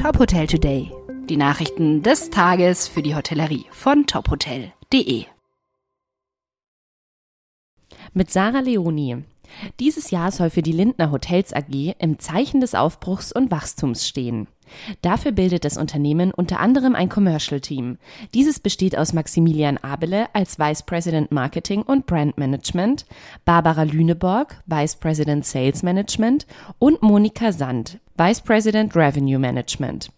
Top Hotel Today. Die Nachrichten des Tages für die Hotellerie von tophotel.de. Mit Sarah Leoni. Dieses Jahr soll für die Lindner Hotels AG im Zeichen des Aufbruchs und Wachstums stehen. Dafür bildet das Unternehmen unter anderem ein Commercial Team. Dieses besteht aus Maximilian Abele als Vice President Marketing und Brand Management, Barbara Lüneborg, Vice President Sales Management und Monika Sand, Vice President Revenue Management.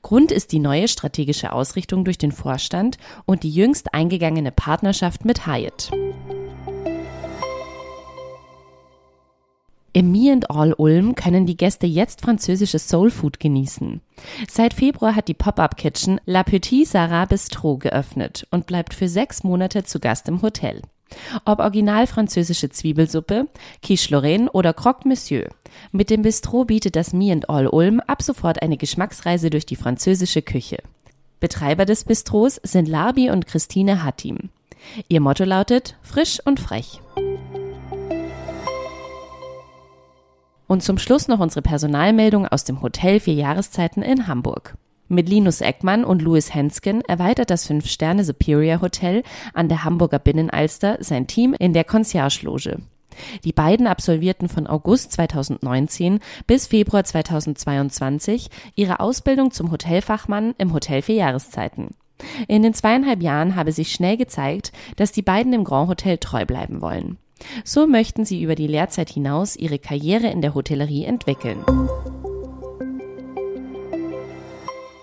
Grund ist die neue strategische Ausrichtung durch den Vorstand und die jüngst eingegangene Partnerschaft mit Hyatt. Im Me and All Ulm können die Gäste jetzt französisches Soul Food genießen. Seit Februar hat die Pop-Up Kitchen La Petite Sarah Bistro geöffnet und bleibt für sechs Monate zu Gast im Hotel. Ob original französische Zwiebelsuppe, Quiche Lorraine oder Croque Monsieur. Mit dem Bistro bietet das Me and All Ulm ab sofort eine Geschmacksreise durch die französische Küche. Betreiber des Bistros sind Larbi und Christine Hattim. Ihr Motto lautet frisch und frech. Und zum Schluss noch unsere Personalmeldung aus dem Hotel Vier Jahreszeiten in Hamburg. Mit Linus Eckmann und Louis Hensken erweitert das Fünf-Sterne Superior Hotel an der Hamburger Binnenalster sein Team in der Concierge-Loge. Die beiden absolvierten von August 2019 bis Februar 2022 ihre Ausbildung zum Hotelfachmann im Hotel Vier Jahreszeiten. In den zweieinhalb Jahren habe sich schnell gezeigt, dass die beiden im Grand Hotel treu bleiben wollen. So möchten sie über die Lehrzeit hinaus ihre Karriere in der Hotellerie entwickeln.